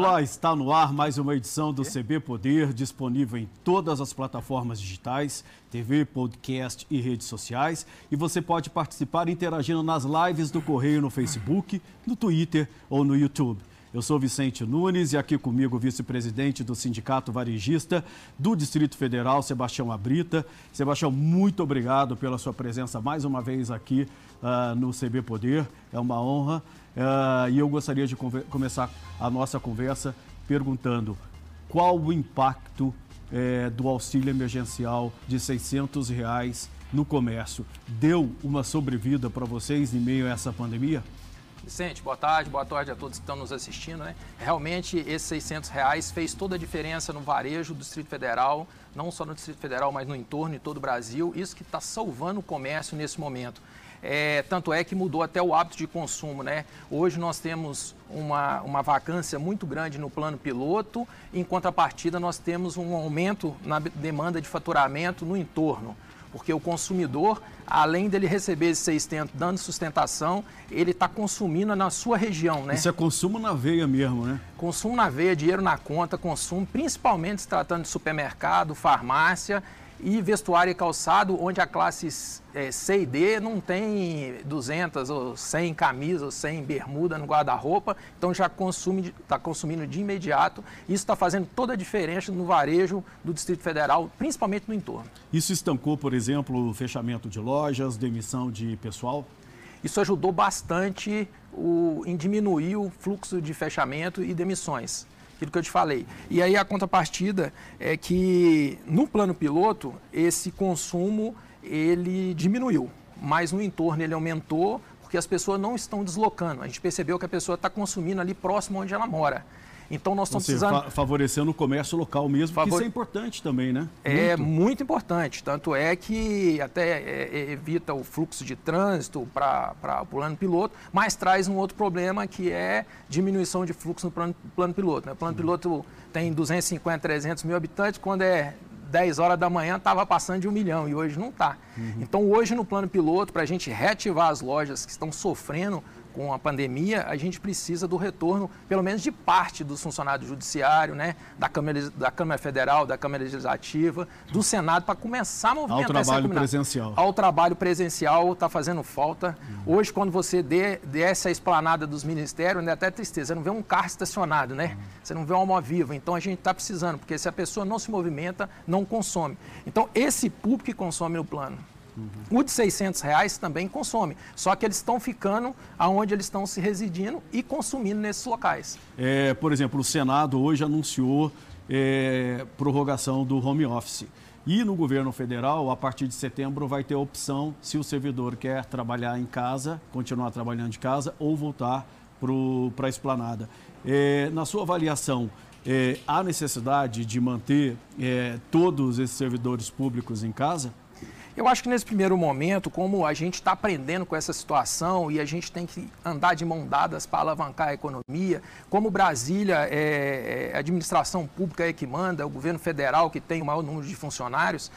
Olá, está no ar mais uma edição do CB Poder, disponível em todas as plataformas digitais, TV, podcast e redes sociais. E você pode participar interagindo nas lives do Correio no Facebook, no Twitter ou no YouTube. Eu sou Vicente Nunes e aqui comigo o vice-presidente do Sindicato Varejista do Distrito Federal, Sebastião Abrita. Sebastião, muito obrigado pela sua presença mais uma vez aqui uh, no CB Poder. É uma honra. Uh, e eu gostaria de começar a nossa conversa perguntando qual o impacto eh, do auxílio emergencial de 600 reais no comércio. Deu uma sobrevida para vocês em meio a essa pandemia? Vicente, boa tarde, boa tarde a todos que estão nos assistindo. Né? Realmente, esses 600 reais fez toda a diferença no varejo do Distrito Federal, não só no Distrito Federal, mas no entorno de todo o Brasil. Isso que está salvando o comércio nesse momento. É, tanto é que mudou até o hábito de consumo. Né? Hoje nós temos uma, uma vacância muito grande no plano piloto, em contrapartida nós temos um aumento na demanda de faturamento no entorno porque o consumidor, além dele receber esse 600 dando sustentação, ele está consumindo na sua região, né? Isso é consumo na veia mesmo, né? Consumo na veia, dinheiro na conta, consumo, principalmente se tratando de supermercado, farmácia e vestuário e calçado, onde a classe é, C e D não tem 200 ou 100 camisas ou 100 bermuda no guarda-roupa, então já está consumi, tá consumindo de imediato. Isso está fazendo toda a diferença no varejo do Distrito Federal, principalmente no entorno. Isso estancou, por exemplo, o fechamento de lojas, demissão de pessoal? Isso ajudou bastante o, em diminuir o fluxo de fechamento e demissões aquilo que eu te falei. E aí a contrapartida é que no plano piloto esse consumo ele diminuiu, mas no entorno ele aumentou porque as pessoas não estão deslocando. A gente percebeu que a pessoa está consumindo ali próximo onde ela mora. Então nós estamos seja, precisando. favorecendo o comércio local mesmo, Favor... isso é importante também, né? É muito, muito importante. Tanto é que até é, é, evita o fluxo de trânsito para o plano piloto, mas traz um outro problema que é diminuição de fluxo no plano, plano piloto. Né? O plano piloto tem 250, 300 mil habitantes, quando é 10 horas da manhã estava passando de um milhão e hoje não está. Uhum. Então, hoje no plano piloto, para a gente reativar as lojas que estão sofrendo com a pandemia, a gente precisa do retorno, pelo menos de parte dos funcionários do Judiciário, né, da, Câmara, da Câmara Federal, da Câmara Legislativa, do Senado, para começar a movimentar Ao trabalho presencial. Ao trabalho presencial está fazendo falta. Uhum. Hoje, quando você dê, desce a esplanada dos ministérios, é até tristeza, você não vê um carro estacionado, né? Uhum. Você não vê uma alma viva. Então, a gente está precisando, porque se a pessoa não se movimenta, não consome. Então, esse público que consome no plano, Uhum. O de 600 reais também consome, só que eles estão ficando aonde eles estão se residindo e consumindo nesses locais. É, por exemplo, o Senado hoje anunciou é, prorrogação do home office. E no governo federal, a partir de setembro, vai ter a opção se o servidor quer trabalhar em casa, continuar trabalhando de casa ou voltar para a esplanada. É, na sua avaliação, é, há necessidade de manter é, todos esses servidores públicos em casa? Eu acho que nesse primeiro momento, como a gente está aprendendo com essa situação e a gente tem que andar de mão dadas para alavancar a economia, como Brasília, é, é, a administração pública é que manda, o governo federal que tem o maior número de funcionários,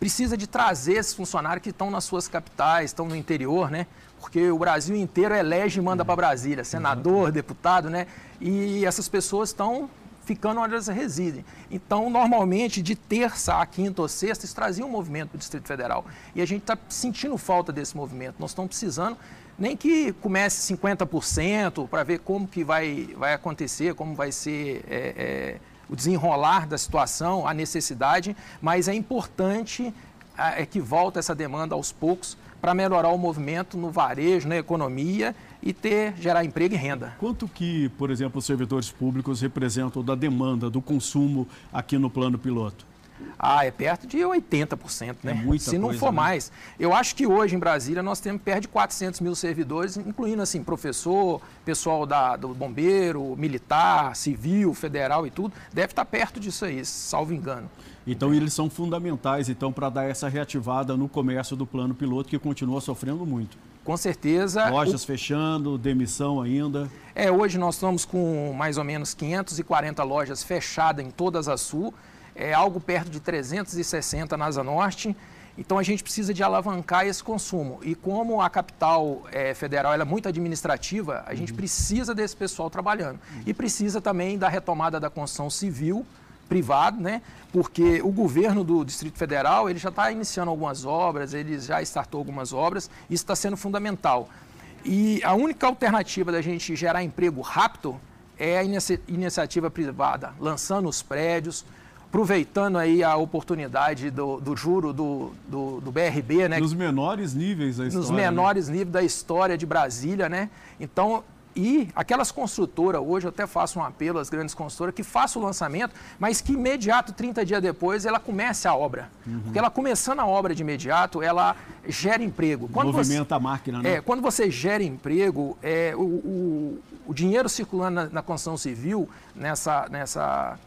precisa de trazer esses funcionários que estão nas suas capitais, estão no interior, né? Porque o Brasil inteiro elege e manda para Brasília, senador, deputado, né? E essas pessoas estão ficando onde elas residem. Então, normalmente, de terça a quinta ou sexta, isso trazia um movimento para o Distrito Federal. E a gente está sentindo falta desse movimento. Nós estamos precisando, nem que comece 50% para ver como que vai, vai acontecer, como vai ser é, é, o desenrolar da situação, a necessidade, mas é importante é, que volte essa demanda aos poucos para melhorar o movimento no varejo, na economia e ter, gerar emprego e renda. Quanto que, por exemplo, os servidores públicos representam da demanda, do consumo aqui no plano piloto? Ah, é perto de 80%, né? É muita Se não coisa, for né? mais. Eu acho que hoje em Brasília nós temos perto de 400 mil servidores, incluindo assim, professor, pessoal da, do bombeiro, militar, civil, federal e tudo. Deve estar perto disso aí, salvo engano. Então eles são fundamentais então para dar essa reativada no comércio do plano piloto que continua sofrendo muito. Com certeza. Lojas o... fechando, demissão ainda. É, hoje nós estamos com mais ou menos 540 lojas fechadas em todas as sul, é algo perto de 360 na Asa Norte Então a gente precisa de alavancar esse consumo. E como a capital é, federal é muito administrativa, a gente uhum. precisa desse pessoal trabalhando. Uhum. E precisa também da retomada da construção civil privado, né? Porque o governo do Distrito Federal ele já está iniciando algumas obras, ele já startou algumas obras, isso está sendo fundamental. E a única alternativa da gente gerar emprego rápido é a iniciativa privada, lançando os prédios, aproveitando aí a oportunidade do, do juro do, do, do, BRB, né? Nos menores níveis da história. Nos né? menores né? níveis da história de Brasília, né? Então, e aquelas construtoras, hoje eu até faço um apelo às grandes construtoras, que façam o lançamento, mas que imediato, 30 dias depois, ela comece a obra. Uhum. Porque ela começando a obra de imediato, ela gera emprego. Quando Movimenta você, a máquina, né? É, quando você gera emprego, é, o, o, o dinheiro circulando na, na construção civil, nessa, nessa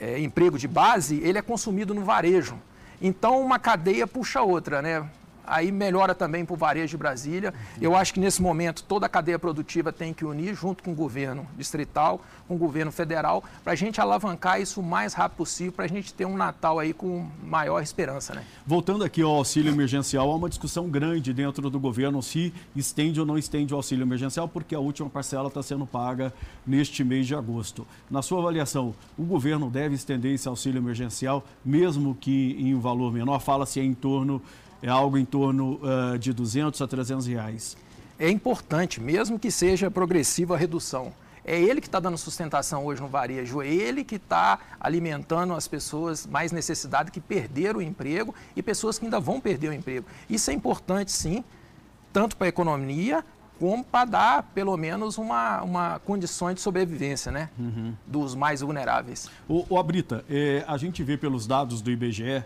é, emprego de base, ele é consumido no varejo. Então, uma cadeia puxa outra, né? Aí melhora também para o varejo de Brasília. Eu acho que nesse momento toda a cadeia produtiva tem que unir junto com o governo distrital, com o governo federal, para a gente alavancar isso o mais rápido possível, para a gente ter um Natal aí com maior esperança. Né? Voltando aqui ao auxílio emergencial, há uma discussão grande dentro do governo se estende ou não estende o auxílio emergencial, porque a última parcela está sendo paga neste mês de agosto. Na sua avaliação, o governo deve estender esse auxílio emergencial, mesmo que em um valor menor? Fala-se em torno é algo em torno uh, de 200 a 300 reais. É importante, mesmo que seja progressiva a redução. É ele que está dando sustentação hoje no varejo, é ele que está alimentando as pessoas mais necessitadas que perderam o emprego e pessoas que ainda vão perder o emprego. Isso é importante, sim, tanto para a economia como para dar, pelo menos, uma, uma condição de sobrevivência né? Uhum. dos mais vulneráveis. O, o Abrita, é, a gente vê pelos dados do IBGE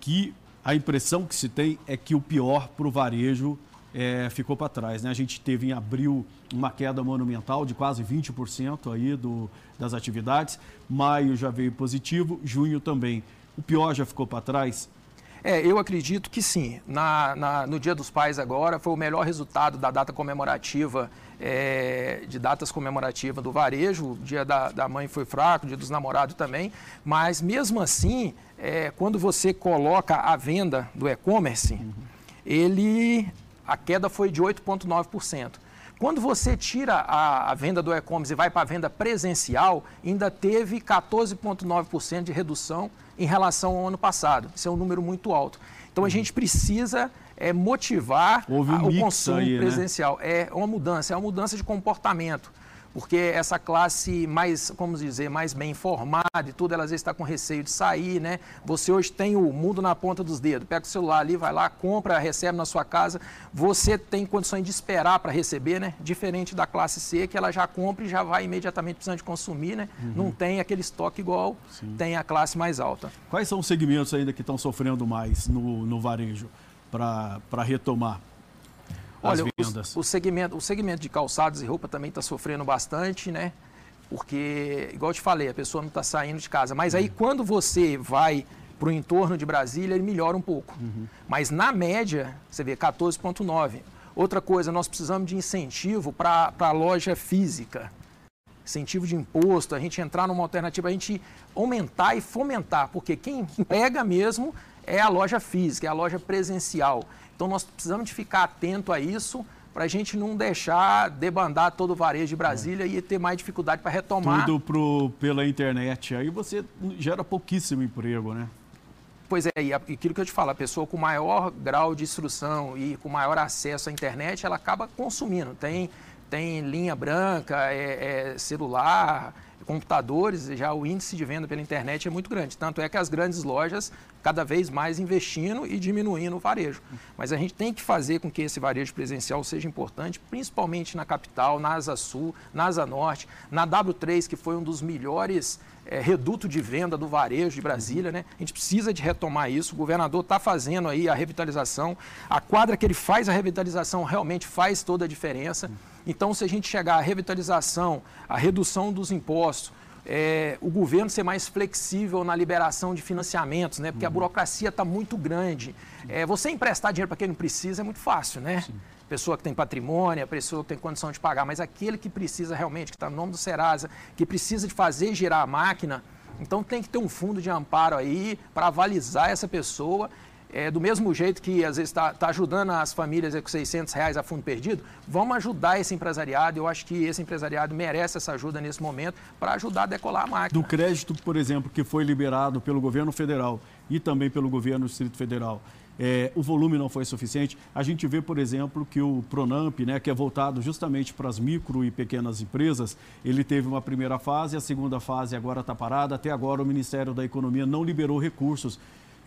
que a impressão que se tem é que o pior para o varejo é, ficou para trás. Né? A gente teve em abril uma queda monumental de quase 20% aí do, das atividades. Maio já veio positivo, junho também. O pior já ficou para trás? É, eu acredito que sim. Na, na, no Dia dos Pais agora foi o melhor resultado da data comemorativa, é, de datas comemorativas do varejo. O dia da, da mãe foi fraco, o dia dos namorados também. Mas mesmo assim, é, quando você coloca a venda do e-commerce, uhum. ele a queda foi de 8,9%. Quando você tira a, a venda do e-commerce e vai para a venda presencial, ainda teve 14,9% de redução em relação ao ano passado. Isso é um número muito alto. Então a uhum. gente precisa é, motivar um o consumo aí, né? presencial. Né? É uma mudança, é uma mudança de comportamento porque essa classe mais, como dizer, mais bem informada e tudo, ela às vezes está com receio de sair, né? Você hoje tem o mundo na ponta dos dedos, pega o celular ali, vai lá, compra, recebe na sua casa, você tem condições de esperar para receber, né? Diferente da classe C, que ela já compra e já vai imediatamente precisando de consumir, né? Uhum. Não tem aquele estoque igual Sim. tem a classe mais alta. Quais são os segmentos ainda que estão sofrendo mais no, no varejo para retomar? Olha, o, o, segmento, o segmento de calçados e roupa também está sofrendo bastante, né? Porque, igual eu te falei, a pessoa não está saindo de casa. Mas aí, uhum. quando você vai para o entorno de Brasília, ele melhora um pouco. Uhum. Mas, na média, você vê 14,9. Outra coisa, nós precisamos de incentivo para a loja física. Incentivo de imposto, a gente entrar numa alternativa, a gente aumentar e fomentar. Porque quem pega mesmo é a loja física, é a loja presencial. Então nós precisamos de ficar atento a isso para a gente não deixar debandar todo o varejo de Brasília é. e ter mais dificuldade para retomar. Tudo pro, pela internet. Aí você gera pouquíssimo emprego, né? Pois é, e aquilo que eu te falo, a pessoa com maior grau de instrução e com maior acesso à internet, ela acaba consumindo. Tem, tem linha branca, é, é celular, computadores, já o índice de venda pela internet é muito grande. Tanto é que as grandes lojas cada vez mais investindo e diminuindo o varejo. Mas a gente tem que fazer com que esse varejo presencial seja importante, principalmente na capital, na Asa Sul, na Asa Norte, na W3, que foi um dos melhores é, reduto de venda do varejo de Brasília, né? A gente precisa de retomar isso. O governador está fazendo aí a revitalização. A quadra que ele faz a revitalização realmente faz toda a diferença. Então, se a gente chegar à revitalização, à redução dos impostos, é, o governo ser mais flexível na liberação de financiamentos, né? Porque uhum. a burocracia está muito grande. É, você emprestar dinheiro para quem não precisa é muito fácil, né? Sim pessoa que tem patrimônio, a pessoa que tem condição de pagar, mas aquele que precisa realmente, que está no nome do Serasa, que precisa de fazer girar a máquina, então tem que ter um fundo de amparo aí para avalizar essa pessoa é, do mesmo jeito que às vezes está tá ajudando as famílias com 600 reais a fundo perdido, vamos ajudar esse empresariado. Eu acho que esse empresariado merece essa ajuda nesse momento para ajudar a decolar a máquina. Do crédito, por exemplo, que foi liberado pelo governo federal e também pelo governo do Distrito Federal, é, o volume não foi suficiente. A gente vê, por exemplo, que o Pronamp, né, que é voltado justamente para as micro e pequenas empresas, ele teve uma primeira fase, a segunda fase agora está parada. Até agora o Ministério da Economia não liberou recursos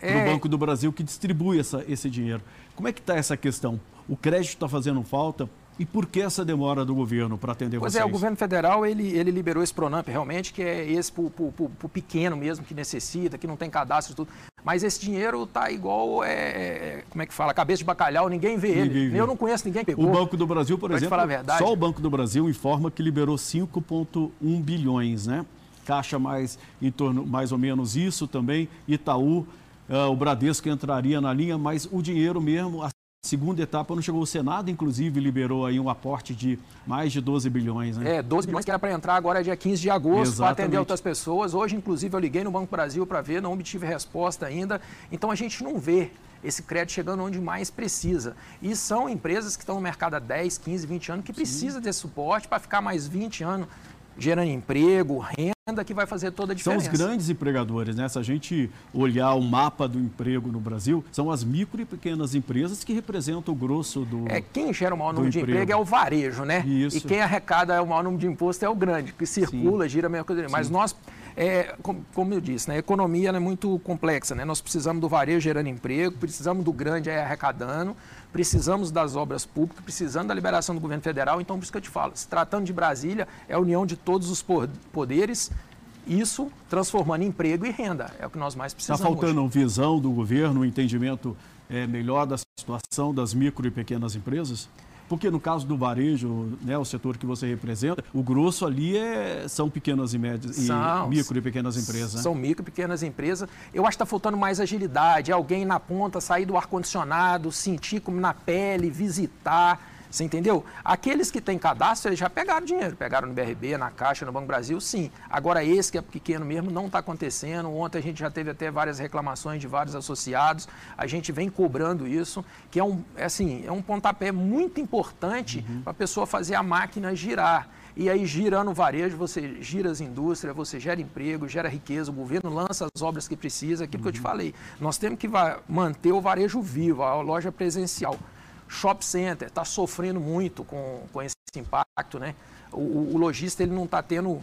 é... para o Banco do Brasil que distribui essa, esse dinheiro. Como é que está essa questão? O crédito está fazendo falta? E por que essa demora do governo para atender pois vocês? Pois é, o governo federal ele, ele liberou esse Pronamp realmente, que é esse para o pequeno mesmo, que necessita, que não tem cadastro e tudo. Mas esse dinheiro está igual, é, é, como é que fala, cabeça de bacalhau, ninguém vê ninguém ele. Eu não conheço ninguém que pegou. O Banco do Brasil, por exemplo, só o Banco do Brasil informa que liberou 5,1 bilhões, né? Caixa mais em torno, mais ou menos isso também, Itaú, o Bradesco entraria na linha, mas o dinheiro mesmo, Segunda etapa não chegou o Senado, inclusive liberou aí um aporte de mais de 12 bilhões, né? É, 12 bilhões que era para entrar agora é dia 15 de agosto para atender outras pessoas. Hoje, inclusive, eu liguei no Banco Brasil para ver, não obtive resposta ainda. Então a gente não vê esse crédito chegando onde mais precisa. E são empresas que estão no mercado há 10, 15, 20 anos que precisam desse suporte para ficar mais 20 anos gerando emprego, renda, que vai fazer toda a diferença. São os grandes empregadores, né? Se a gente olhar o mapa do emprego no Brasil, são as micro e pequenas empresas que representam o grosso do É, quem gera o maior número de emprego é o varejo, né? Isso. E quem arrecada o maior número de imposto é o grande, que circula, Sim. gira a mesma coisa. Mas nós é, como, eu disse, né, a economia é muito complexa. Né? Nós precisamos do varejo gerando emprego, precisamos do grande arrecadando, precisamos das obras públicas, precisamos da liberação do governo federal. Então, por isso que eu te falo, se tratando de Brasília, é a união de todos os poderes, isso transformando em emprego e renda. É o que nós mais tá precisamos. Está faltando hoje. visão do governo, um entendimento é, melhor da situação das micro e pequenas empresas? Porque no caso do varejo, né, o setor que você representa, o grosso ali é, são pequenas e médias, são, e micro e pequenas empresas. Né? São micro e pequenas empresas. Eu acho que está faltando mais agilidade, alguém na ponta sair do ar-condicionado, sentir como na pele, visitar você entendeu? Aqueles que têm cadastro, eles já pegaram dinheiro, pegaram no BRB, na Caixa, no Banco Brasil, sim. Agora, esse que é pequeno mesmo, não está acontecendo. Ontem a gente já teve até várias reclamações de vários associados. A gente vem cobrando isso, que é um, é assim, é um pontapé muito importante uhum. para a pessoa fazer a máquina girar. E aí, girando o varejo, você gira as indústrias, você gera emprego, gera riqueza, o governo lança as obras que precisa, aquilo uhum. que eu te uhum. falei. Nós temos que manter o varejo vivo, a loja presencial shopping center está sofrendo muito com, com esse impacto, né? O, o lojista ele não está tendo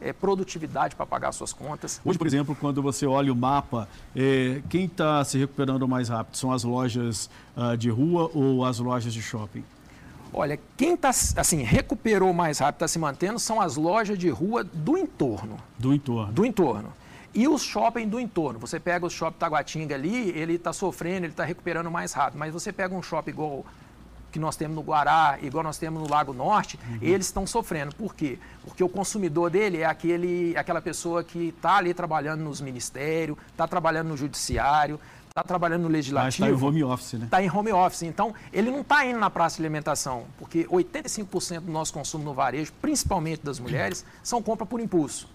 é, produtividade para pagar suas contas. Hoje, por exemplo, quando você olha o mapa, é, quem está se recuperando mais rápido? São as lojas uh, de rua ou as lojas de shopping? Olha, quem está assim recuperou mais rápido, está se mantendo, são as lojas de rua do entorno. Do entorno. Do entorno. E os shopping do entorno. Você pega o shopping Taguatinga ali, ele está sofrendo, ele está recuperando mais rápido. Mas você pega um shopping igual que nós temos no Guará, igual nós temos no Lago Norte, uhum. eles estão sofrendo. Por quê? Porque o consumidor dele é aquele, aquela pessoa que está ali trabalhando nos ministérios, está trabalhando no judiciário, está trabalhando no legislativo. Mas está em home office, né? Está em home office. Então, ele não está indo na praça de alimentação, porque 85% do nosso consumo no varejo, principalmente das mulheres, são compra por impulso.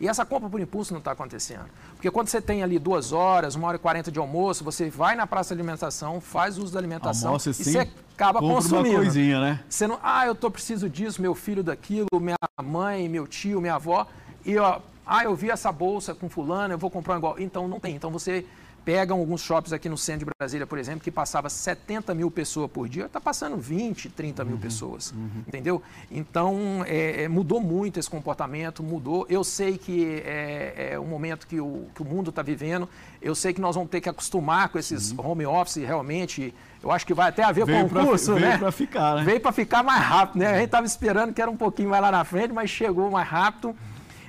E essa compra por impulso não está acontecendo. Porque quando você tem ali duas horas, uma hora e quarenta de almoço, você vai na praça de alimentação, faz uso da alimentação Almoça, e sim, você acaba consumindo. Uma coisinha, né? Você não, ah, eu tô preciso disso, meu filho daquilo, minha mãe, meu tio, minha avó. E ó, ah, eu vi essa bolsa com fulano, eu vou comprar igual. Então não tem. Então você pegam alguns shoppings aqui no centro de Brasília, por exemplo, que passava 70 mil pessoas por dia, está passando 20, 30 mil uhum, pessoas. Uhum. Entendeu? Então, é, é, mudou muito esse comportamento, mudou. Eu sei que é, é um momento que o, que o mundo está vivendo. Eu sei que nós vamos ter que acostumar com esses uhum. home office realmente. Eu acho que vai até haver veio concurso, pra, né? Veio para ficar, né? Veio para ficar mais rápido, né? A gente estava esperando que era um pouquinho mais lá na frente, mas chegou mais rápido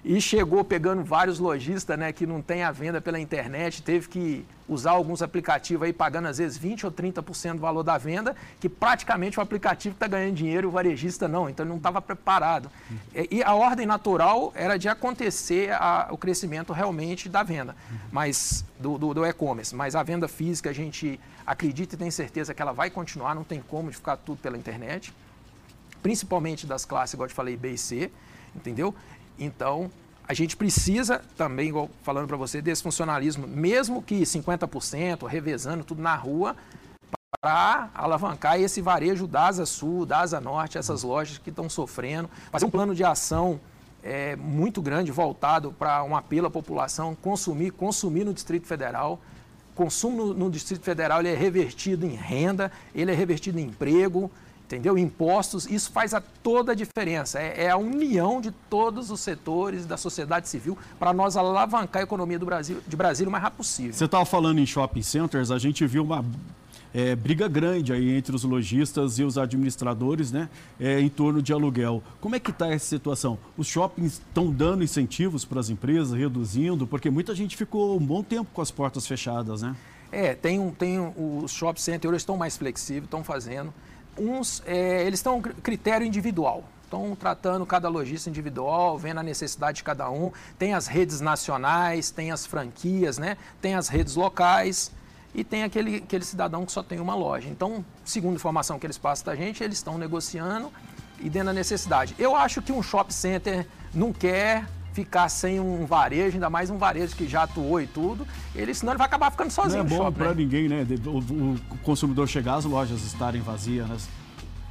e chegou pegando vários lojistas né, que não tem a venda pela internet, teve que usar alguns aplicativos aí pagando às vezes 20 ou 30% do valor da venda, que praticamente o aplicativo está ganhando dinheiro e o varejista não, então ele não estava preparado. E a ordem natural era de acontecer a, o crescimento realmente da venda, mas do, do, do e-commerce, mas a venda física a gente acredita e tem certeza que ela vai continuar, não tem como de ficar tudo pela internet, principalmente das classes, igual eu te falei, B e C, entendeu? Então, a gente precisa também, igual falando para você, desse funcionalismo, mesmo que 50%, revezando tudo na rua, para alavancar esse varejo da Asa Sul, da Asa Norte, essas lojas que estão sofrendo, fazer um plano de ação é, muito grande voltado para um apelo à população, consumir, consumir no Distrito Federal. Consumo no, no Distrito Federal ele é revertido em renda, ele é revertido em emprego, entendeu? Impostos, isso faz a toda a diferença. É, é, a união de todos os setores da sociedade civil para nós alavancar a economia do Brasil, de Brasília o mais rápido possível. Você estava falando em shopping centers, a gente viu uma é, briga grande aí entre os lojistas e os administradores né, é, em torno de aluguel. Como é que está essa situação? Os shoppings estão dando incentivos para as empresas, reduzindo, porque muita gente ficou um bom tempo com as portas fechadas, né? É, tem, um, tem um, os shopping centers estão mais flexíveis, estão fazendo. Uns, é, eles estão critério individual estão tratando cada lojista individual, vendo a necessidade de cada um. Tem as redes nacionais, tem as franquias, né? tem as redes locais e tem aquele, aquele cidadão que só tem uma loja. Então, segundo a informação que eles passam da gente, eles estão negociando e dentro da necessidade. Eu acho que um shopping center não quer ficar sem um varejo, ainda mais um varejo que já atuou e tudo, ele, senão ele vai acabar ficando sozinho. Não é bom para né? ninguém, né? O, o, consumidor chegar, as lojas estarem vazias, né?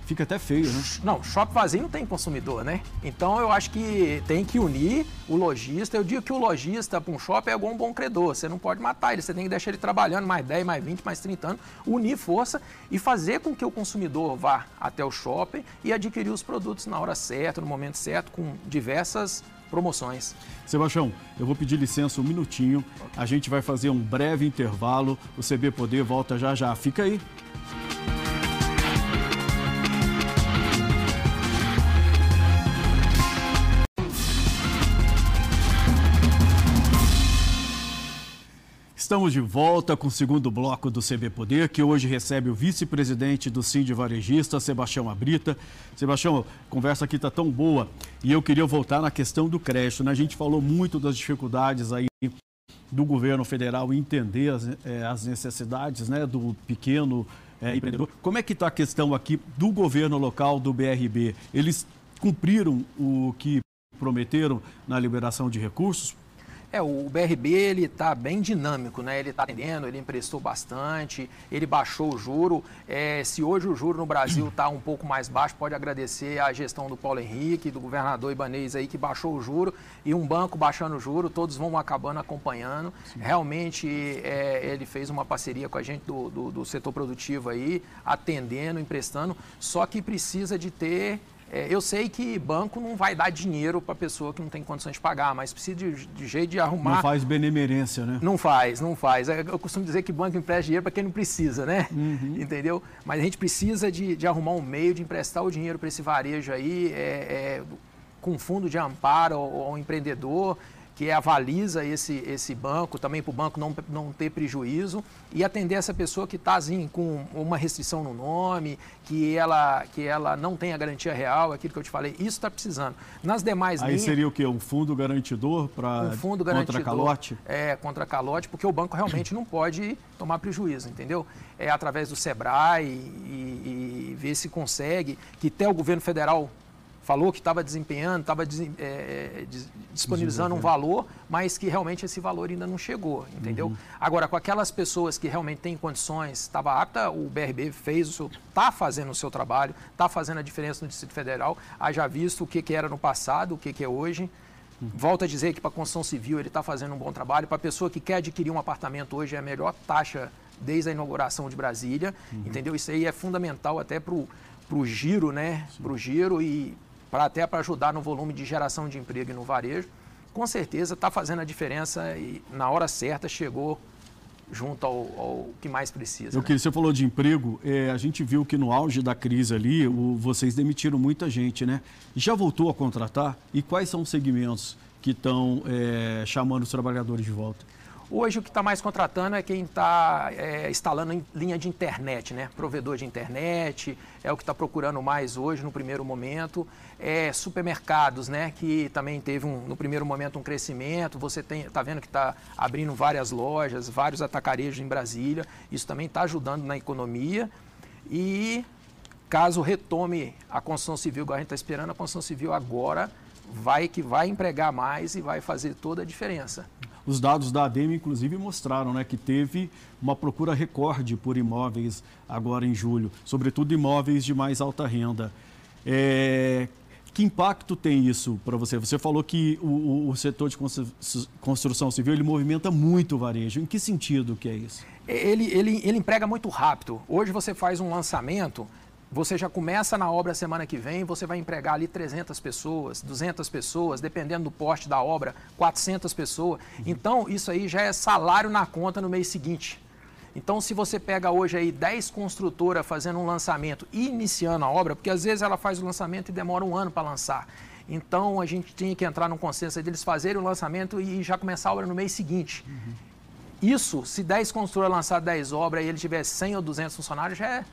Fica até feio, né? Não, shopping vazio não tem consumidor, né? Então eu acho que tem que unir o lojista. Eu digo que o lojista para um shopping é igual um bom credor. Você não pode matar ele, você tem que deixar ele trabalhando mais 10, mais 20, mais 30 anos, unir força e fazer com que o consumidor vá até o shopping e adquirir os produtos na hora certa, no momento certo, com diversas promoções. Sebastião, eu vou pedir licença um minutinho. A gente vai fazer um breve intervalo. O CB Poder volta já já. Fica aí. Estamos de volta com o segundo bloco do CB Poder, que hoje recebe o vice-presidente do Sind Varejista, Sebastião Abrita. Sebastião, a conversa aqui está tão boa e eu queria voltar na questão do crédito. Né? A gente falou muito das dificuldades aí do governo federal entender as, é, as necessidades né, do pequeno é, empreendedor. Como é que está a questão aqui do governo local, do BRB? Eles cumpriram o que prometeram na liberação de recursos? É, o BRB ele está bem dinâmico, né? Ele está atendendo, ele emprestou bastante, ele baixou o juro. É, se hoje o juro no Brasil está um pouco mais baixo, pode agradecer à gestão do Paulo Henrique, do governador Ibanez aí que baixou o juro e um banco baixando o juro, todos vão acabando acompanhando. Sim. Realmente é, ele fez uma parceria com a gente do, do, do setor produtivo aí, atendendo, emprestando. Só que precisa de ter eu sei que banco não vai dar dinheiro para pessoa que não tem condições de pagar, mas precisa de, de, jeito de arrumar. Não faz benemerência, né? Não faz, não faz. É, eu costumo dizer que banco empresta dinheiro para quem não precisa, né? Uhum. Entendeu? Mas a gente precisa de, de, arrumar um meio de emprestar o dinheiro para esse varejo aí, é, é, com fundo de amparo ao, ao empreendedor que avaliza esse, esse banco, também para o banco não, não ter prejuízo, e atender essa pessoa que está assim, com uma restrição no nome, que ela, que ela não tem a garantia real, aquilo que eu te falei, isso está precisando. Nas demais Aí linhas, seria o quê? Um fundo garantidor para um fundo garantidor, contra calote? É, contra calote, porque o banco realmente não pode tomar prejuízo, entendeu? É através do SEBRAE e, e ver se consegue, que até o governo federal falou que estava desempenhando, estava é, é disponibilizando um valor, mas que realmente esse valor ainda não chegou, entendeu? Uhum. Agora, com aquelas pessoas que realmente têm condições, estava apta, o BRB fez o seu, está fazendo o seu trabalho, está fazendo a diferença no Distrito Federal, haja visto o que, que era no passado, o que, que é hoje. Uhum. Volto a dizer que para a construção civil ele está fazendo um bom trabalho. Para a pessoa que quer adquirir um apartamento hoje é a melhor taxa desde a inauguração de Brasília, uhum. entendeu? Isso aí é fundamental até para o giro, né? Para o giro e para até para ajudar no volume de geração de emprego e no varejo, com certeza está fazendo a diferença e na hora certa chegou junto ao, ao que mais precisa. Eu né? queria, você falou de emprego, é, a gente viu que no auge da crise ali, o, vocês demitiram muita gente, né? Já voltou a contratar? E quais são os segmentos que estão é, chamando os trabalhadores de volta? Hoje o que está mais contratando é quem está é, instalando linha de internet, né? Provedor de internet, é o que está procurando mais hoje no primeiro momento. É, supermercados, né? Que também teve um, no primeiro momento um crescimento. Você está vendo que está abrindo várias lojas, vários atacarejos em Brasília. Isso também está ajudando na economia. E caso retome a construção civil, igual a gente está esperando, a construção civil agora vai que vai empregar mais e vai fazer toda a diferença. Os dados da ADEME, inclusive, mostraram né, que teve uma procura recorde por imóveis agora em julho, sobretudo imóveis de mais alta renda. É, que impacto tem isso para você? Você falou que o, o, setor de construção civil ele movimenta muito o varejo. Em que sentido que é isso? Ele, ele, ele emprega muito rápido. Hoje você faz um lançamento, você já começa na obra semana que vem, você vai empregar ali 300 pessoas, 200 pessoas, dependendo do porte da obra, 400 pessoas. Uhum. Então, isso aí já é salário na conta no mês seguinte. Então, se você pega hoje aí 10 construtoras fazendo um lançamento e iniciando a obra, porque às vezes ela faz o lançamento e demora um ano para lançar. Então, a gente tinha que entrar num consenso deles fazerem o lançamento e já começar a obra no mês seguinte. Uhum. Isso, se 10 construtoras lançar 10 obras e ele tiver 100 ou 200 funcionários, já é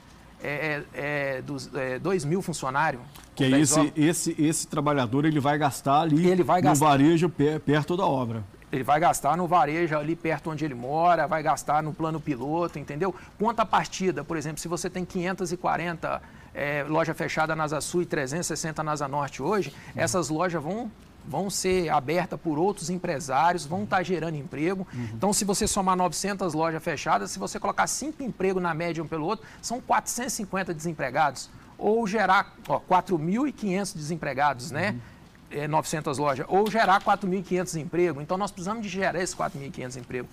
é, é, é dos, é, 2 mil funcionários. Que é esse, esse, esse trabalhador ele vai gastar ali ele vai gastar, no varejo perto da obra. Ele vai gastar no varejo ali perto onde ele mora, vai gastar no plano piloto, entendeu? Quanto partida, por exemplo, se você tem 540 é, loja fechada na Asa Sul e 360 na Asa Norte hoje, uhum. essas lojas vão vão ser abertas por outros empresários, vão estar gerando emprego. Uhum. Então, se você somar 900 lojas fechadas, se você colocar cinco empregos na média um pelo outro, são 450 desempregados. Ou gerar 4.500 desempregados, né? Uhum. É, 900 lojas. Ou gerar 4.500 empregos. Então, nós precisamos de gerar esses 4.500 empregos.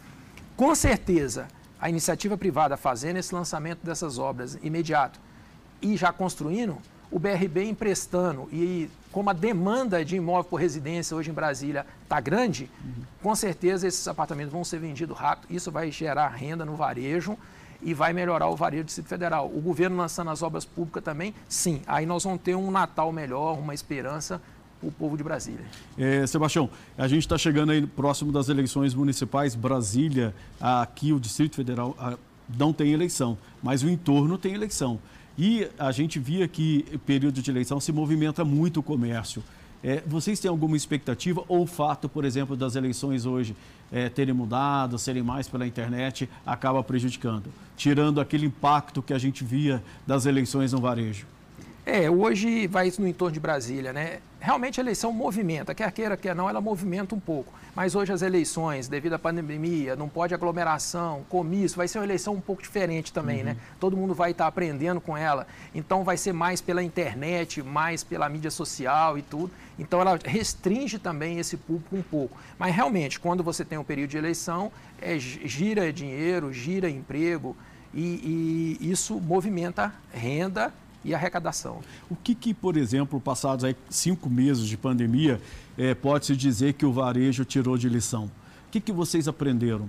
Com certeza, a iniciativa privada fazendo esse lançamento dessas obras imediato e já construindo, o BRB emprestando e como a demanda de imóvel por residência hoje em Brasília está grande, uhum. com certeza esses apartamentos vão ser vendidos rápido. Isso vai gerar renda no varejo e vai melhorar o varejo do Distrito Federal. O governo lançando as obras públicas também, sim. Aí nós vamos ter um Natal melhor, uma esperança para o povo de Brasília. É, Sebastião, a gente está chegando aí próximo das eleições municipais. Brasília, aqui o Distrito Federal não tem eleição, mas o entorno tem eleição. E a gente via que período de eleição se movimenta muito o comércio. É, vocês têm alguma expectativa ou o fato, por exemplo, das eleições hoje é, terem mudado, serem mais pela internet, acaba prejudicando, tirando aquele impacto que a gente via das eleições no varejo? É, hoje vai isso no entorno de Brasília, né? Realmente a eleição movimenta, quer queira, quer não, ela movimenta um pouco. Mas hoje as eleições, devido à pandemia, não pode aglomeração, comício, vai ser uma eleição um pouco diferente também, né? uhum. né? Todo mundo vai estar aprendendo com ela. Então vai ser mais pela internet, mais pela mídia social e tudo. Então ela restringe também esse público um pouco. Mas realmente, quando você tem um período de eleição, é, gira dinheiro, gira emprego e, e isso movimenta renda e arrecadação. O que, que por exemplo, passados aí cinco meses de pandemia, é, pode-se dizer que o varejo tirou de lição? O que, que vocês aprenderam?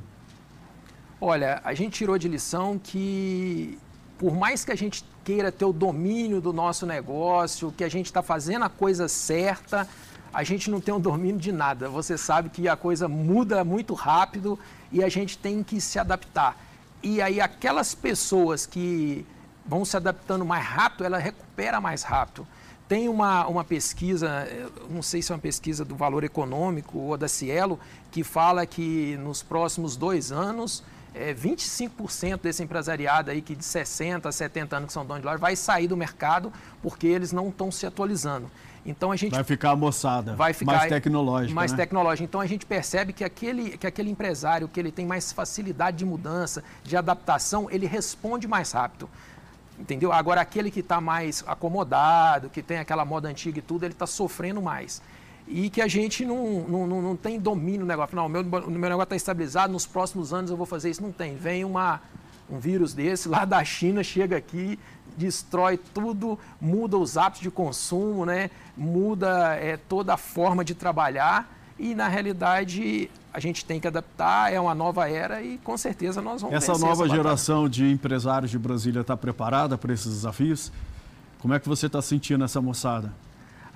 Olha, a gente tirou de lição que, por mais que a gente queira ter o domínio do nosso negócio, que a gente está fazendo a coisa certa, a gente não tem o domínio de nada. Você sabe que a coisa muda muito rápido e a gente tem que se adaptar. E aí, aquelas pessoas que vão se adaptando mais rápido, ela recupera mais rápido. Tem uma, uma pesquisa, não sei se é uma pesquisa do valor econômico ou da Cielo, que fala que nos próximos dois anos, é, 25% desse empresariado aí que de 60 a 70 anos que são donos de loja vai sair do mercado porque eles não estão se atualizando. Então a gente vai ficar moçada, vai ficar mais tecnológica, mais né? tecnológica. Então a gente percebe que aquele que aquele empresário que ele tem mais facilidade de mudança, de adaptação, ele responde mais rápido. Entendeu? Agora, aquele que está mais acomodado, que tem aquela moda antiga e tudo, ele está sofrendo mais. E que a gente não, não, não, não tem domínio do negócio. Não, o meu, meu negócio está estabilizado, nos próximos anos eu vou fazer isso. Não tem. Vem uma, um vírus desse lá da China, chega aqui, destrói tudo, muda os hábitos de consumo, né? muda é, toda a forma de trabalhar e, na realidade, a gente tem que adaptar, é uma nova era e com certeza nós vamos Essa nova essa geração de empresários de Brasília está preparada para esses desafios? Como é que você está sentindo essa moçada?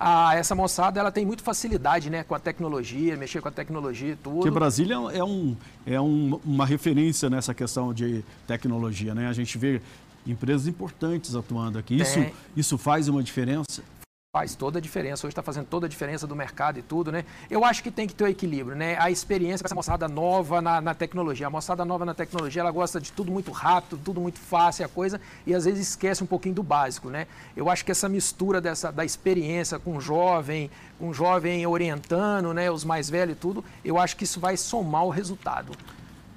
Ah, essa moçada ela tem muita facilidade né, com a tecnologia, mexer com a tecnologia e tudo. Porque Brasília é, um, é um, uma referência nessa questão de tecnologia, né? A gente vê empresas importantes atuando aqui. Isso, isso faz uma diferença? Faz toda a diferença. Hoje está fazendo toda a diferença do mercado e tudo, né? Eu acho que tem que ter o um equilíbrio, né? A experiência com essa moçada nova na, na, tecnologia. A moçada nova na tecnologia, ela gosta de tudo muito rápido, tudo muito fácil, a coisa, e às vezes esquece um pouquinho do básico, né? Eu acho que essa mistura dessa, da experiência com o jovem, com o jovem orientando, né? Os mais velhos e tudo, eu acho que isso vai somar o resultado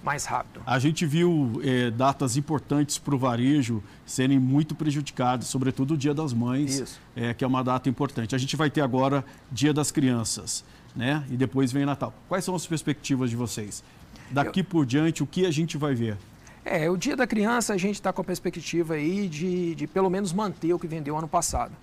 mais rápido. A gente viu é, datas importantes para o varejo serem muito prejudicadas, sobretudo o Dia das Mães, é, que é uma data importante. A gente vai ter agora Dia das Crianças, né? E depois vem Natal. Quais são as perspectivas de vocês? Daqui Eu... por diante, o que a gente vai ver? É, o Dia da Criança a gente está com a perspectiva aí de, de pelo menos manter o que vendeu ano passado.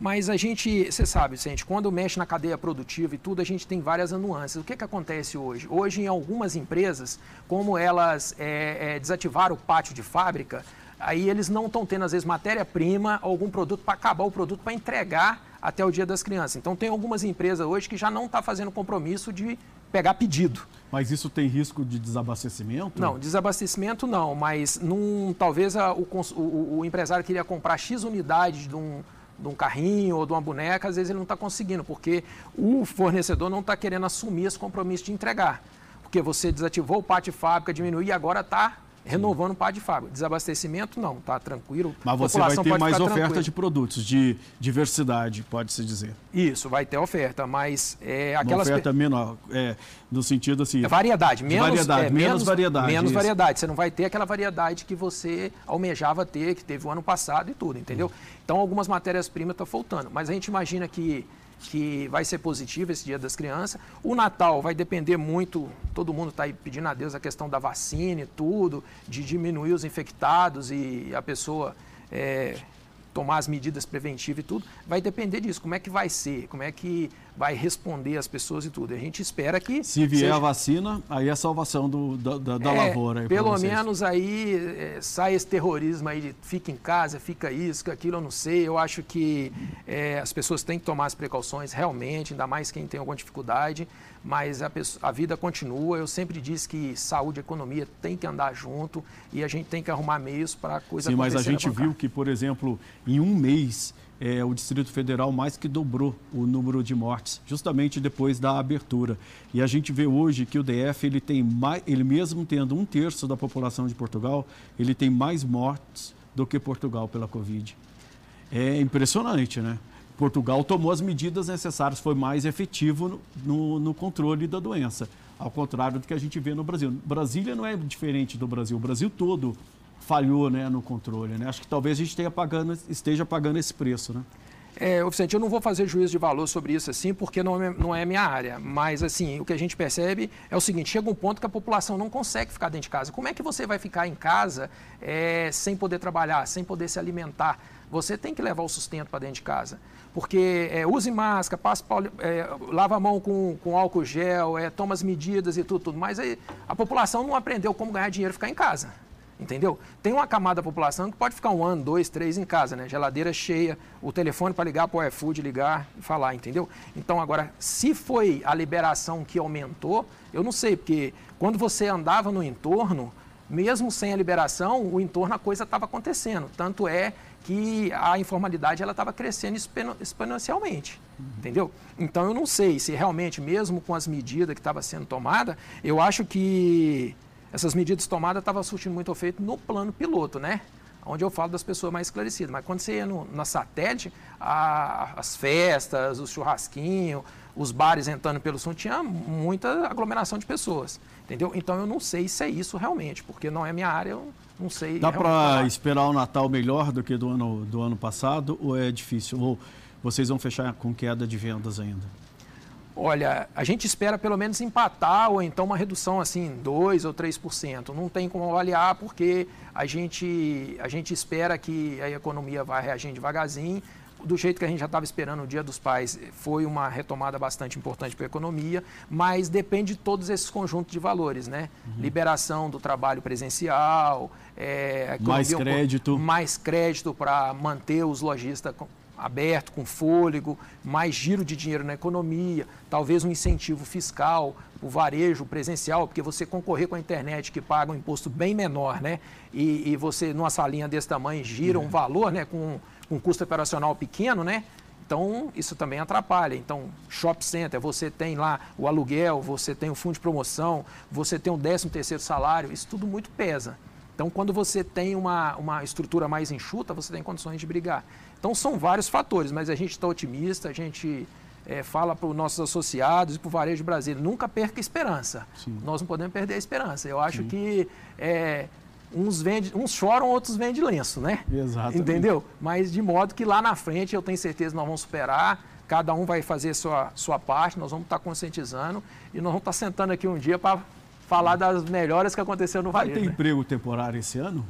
Mas a gente, você sabe, gente, quando mexe na cadeia produtiva e tudo, a gente tem várias nuances. O que, que acontece hoje? Hoje, em algumas empresas, como elas é, é, desativaram o pátio de fábrica, aí eles não estão tendo, às vezes, matéria-prima, algum produto para acabar o produto para entregar até o dia das crianças. Então, tem algumas empresas hoje que já não estão tá fazendo compromisso de pegar pedido. Mas isso tem risco de desabastecimento? Não, desabastecimento não, mas num, talvez a, o, o, o empresário queria comprar X unidades de um de um carrinho ou de uma boneca, às vezes ele não está conseguindo, porque o fornecedor não está querendo assumir esse compromisso de entregar. Porque você desativou o pátio de fábrica, diminuiu e agora está renovando o pátio de fábrica. Desabastecimento, não, está tranquilo. Mas você vai ter mais oferta de produtos, de diversidade, pode-se dizer. Isso, vai ter oferta, mas é, aquelas... Uma oferta menor, é, no sentido assim... É variedade, menos variedade, é, menos, menos variedade. Menos isso. variedade, você não vai ter aquela variedade que você almejava ter, que teve o ano passado e tudo, entendeu? Hum. Então, algumas matérias-primas estão faltando, mas a gente imagina que que vai ser positivo esse Dia das Crianças. O Natal vai depender muito, todo mundo está aí pedindo a Deus a questão da vacina e tudo, de diminuir os infectados e a pessoa é, tomar as medidas preventivas e tudo, vai depender disso. Como é que vai ser? Como é que vai responder as pessoas e tudo? A gente espera que. Se vier seja... a vacina, aí é a salvação do, da, da, é, lavoura. pelo menos aí é, sai esse terrorismo aí de fica em casa, fica isso, aquilo, eu não sei. Eu acho que é, as pessoas têm que tomar as precauções realmente, ainda mais quem tem alguma dificuldade mas a, pessoa, a, vida continua. Eu sempre disse que saúde e economia tem que andar junto e a gente tem que arrumar meios para a coisa Sim, mas a gente viu que, por exemplo, em um mês, é, o Distrito Federal mais que dobrou o número de mortes, justamente depois da abertura. E a gente vê hoje que o DF, ele tem mais, ele mesmo tendo um terço da população de Portugal, ele tem mais mortes do que Portugal pela Covid. É impressionante, né? Portugal tomou as medidas necessárias, foi mais efetivo no, no, controle da doença, ao contrário do que a gente vê no Brasil. Brasília não é diferente do Brasil, o Brasil todo falhou né, no controle. Né? Acho que talvez a gente esteja pagando, esteja pagando esse preço. Né? É, eu não vou fazer juízo de valor sobre isso assim, porque não é, não é minha área. Mas, assim, o que a gente percebe é o seguinte: chega um ponto que a população não consegue ficar dentro de casa. Como é que você vai ficar em casa é, sem poder trabalhar, sem poder se alimentar? Você tem que levar o sustento para dentro de casa porque é, use máscara, passe, é, lava a mão com, com álcool gel, é, toma as medidas e tudo, tudo. Mas a população não aprendeu como ganhar dinheiro e ficar em casa. Entendeu? Tem uma camada da população que pode ficar um ano, dois, três em casa, né? Geladeira cheia, o telefone para ligar para o iFood, ligar e falar, entendeu? Então, agora, se foi a liberação que aumentou, eu não sei, porque quando você andava no entorno, mesmo sem a liberação, o entorno a coisa estava acontecendo. Tanto é que a informalidade ela estava crescendo exponencialmente, uhum. entendeu? Então eu não sei se realmente, mesmo com as medidas que estavam sendo tomadas, eu acho que essas medidas tomadas estavam surtindo muito efeito no plano piloto, né? Onde eu falo das pessoas mais esclarecidas. Mas quando você ia no, na satélite, a, as festas, os churrasquinhos, os bares entrando pelo som, tinha muita aglomeração de pessoas, entendeu? Então eu não sei se é isso realmente, porque não é minha área, eu não sei. Dá para esperar o Natal melhor do que do ano, do ano passado ou é difícil? Ou vocês vão fechar com queda de vendas ainda? Olha, a gente espera pelo menos empatar ou então uma redução assim, 2 ou 3%. Não tem como avaliar porque a gente, a gente espera que a economia vai reagir devagarzinho do jeito que a gente já estava esperando o Dia dos Pais, foi uma retomada bastante importante para a economia, mas depende de todos esses conjuntos de valores, né? Uhum. Liberação do trabalho presencial, é, mais crédito. Mais crédito para manter os lojistas abertos, com fôlego, mais giro de dinheiro na economia, talvez um incentivo fiscal, o varejo presencial, porque você concorrer com a internet que paga um imposto bem menor, né? E, e você, numa salinha desse tamanho, gira uhum. um valor, né? Com um custo operacional pequeno, né? Então, isso também atrapalha. Então, shopping center, você tem lá o aluguel, você tem o fundo de promoção, você tem o 13 terceiro salário, isso tudo muito pesa. Então, quando você tem uma, uma estrutura mais enxuta, você tem condições de brigar. Então, são vários fatores, mas a gente está otimista, a gente é, fala para os nossos associados e para o Varejo Brasileiro, nunca perca esperança. Sim. Nós não podemos perder a esperança. Eu acho Sim. que é, uns, vende, uns choram, outros vendem lenço, né? Exato. Entendeu? Mas de modo que lá na frente eu tenho certeza que nós vamos superar, cada um vai fazer sua, sua parte, nós vamos estar conscientizando e nós vamos estar sentando aqui um dia para falar das melhores que aconteceu no varejo. Vai ter né? emprego temporário esse ano?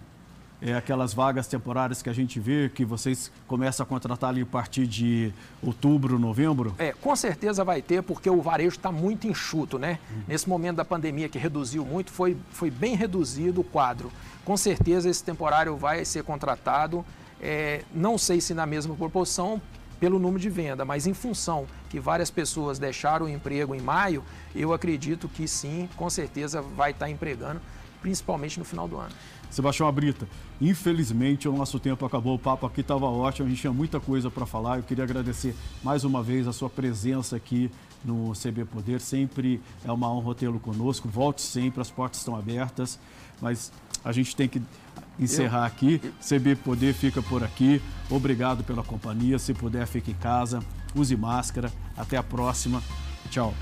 É, aquelas vagas temporárias que a gente vê, que vocês começam a contratar ali a partir de outubro, novembro? É, com certeza vai ter, porque o varejo está muito enxuto, né? Uhum. Nesse momento da pandemia que reduziu muito, foi, foi bem reduzido o quadro. Com certeza esse temporário vai ser contratado, é, não sei se na mesma proporção, pelo número de venda, mas em função que várias pessoas deixaram o emprego em maio, eu acredito que sim, com certeza vai estar empregando, principalmente no final do ano. Sebastião Abrita, infelizmente o nosso tempo acabou, o papo aqui estava ótimo, a gente tinha muita coisa para falar. Eu queria agradecer mais uma vez a sua presença aqui no CB Poder. Sempre é uma honra tê-lo conosco. Volte sempre, as portas estão abertas, mas a gente tem que encerrar aqui. CB Poder fica por aqui. Obrigado pela companhia. Se puder, fique em casa, use máscara. Até a próxima. Tchau.